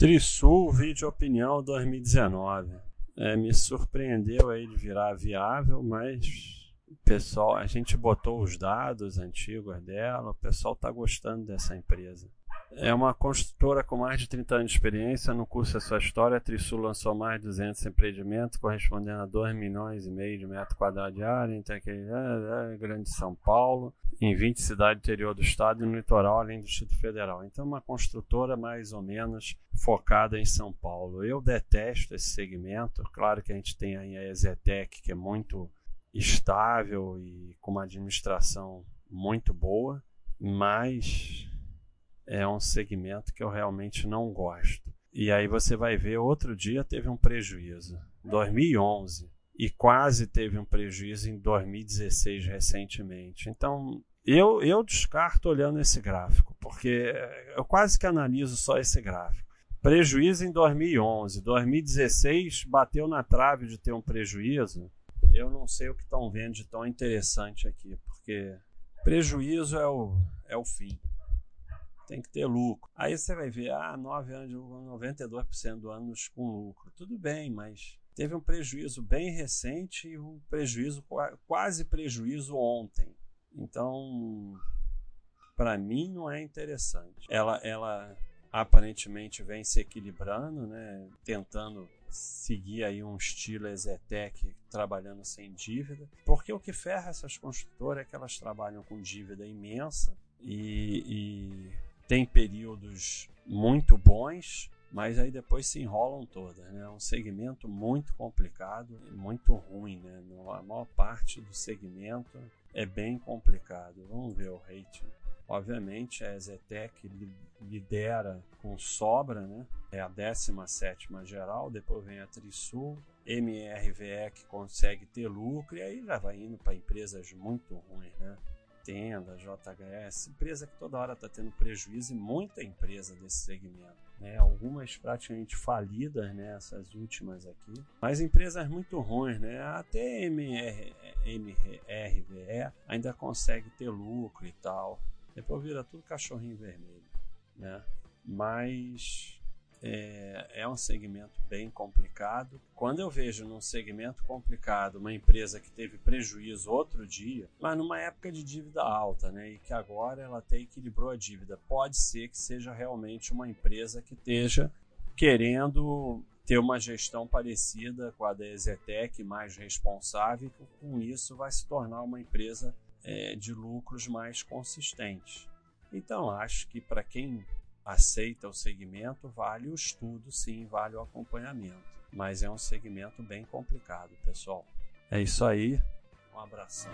Trisul Vídeo Opinião 2019. É, me surpreendeu de virar viável, mas pessoal, a gente botou os dados antigos dela, o pessoal está gostando dessa empresa. É uma construtora com mais de 30 anos de experiência. No curso da sua história, a Trisul lançou mais de 200 empreendimentos, correspondendo a 2 milhões e meio de metros quadrados de área, entre aquele é, é, Grande São Paulo, em 20 cidades do interior do estado e no litoral, além do Distrito Federal. Então, uma construtora mais ou menos focada em São Paulo. Eu detesto esse segmento. Claro que a gente tem aí a Exetec, que é muito estável e com uma administração muito boa, mas é um segmento que eu realmente não gosto. E aí você vai ver, outro dia teve um prejuízo, 2011, e quase teve um prejuízo em 2016 recentemente. Então, eu, eu descarto olhando esse gráfico, porque eu quase que analiso só esse gráfico. Prejuízo em 2011, 2016 bateu na trave de ter um prejuízo. Eu não sei o que estão vendo de tão interessante aqui, porque prejuízo é o, é o fim tem que ter lucro. Aí você vai ver, ah, 9 anos, 92% do anos com lucro. Tudo bem, mas teve um prejuízo bem recente e um prejuízo, quase prejuízo ontem. Então, para mim não é interessante. Ela, ela aparentemente vem se equilibrando, né, tentando seguir aí um estilo Exetec trabalhando sem dívida, porque o que ferra essas construtoras é que elas trabalham com dívida imensa e, e tem períodos muito bons, mas aí depois se enrolam todas. Né? É um segmento muito complicado e muito ruim. Né? A maior parte do segmento é bem complicado. Vamos ver o rating. Obviamente, a Zetec lidera com sobra, né? é a 17 geral, depois vem a Trisul, MRVE que consegue ter lucro, e aí já vai indo para empresas muito ruins. Né? Tenda, JHS, empresa que toda hora está tendo prejuízo e muita empresa desse segmento. Né? Algumas praticamente falidas, né? essas últimas aqui, mas empresas muito ruins. Né? Até MR, MRVE ainda consegue ter lucro e tal. Depois vira tudo cachorrinho vermelho. Né? Mas é, é, um segmento bem complicado. Quando eu vejo num segmento complicado uma empresa que teve prejuízo outro dia, mas numa época de dívida alta, né, e que agora ela até equilibrou a dívida, pode ser que seja realmente uma empresa que esteja querendo ter uma gestão parecida com a da Exetec, mais responsável, com isso vai se tornar uma empresa é, de lucros mais consistentes. Então, acho que para quem aceita o segmento, vale o estudo, sim, vale o acompanhamento. Mas é um segmento bem complicado, pessoal. É isso aí. Um abração.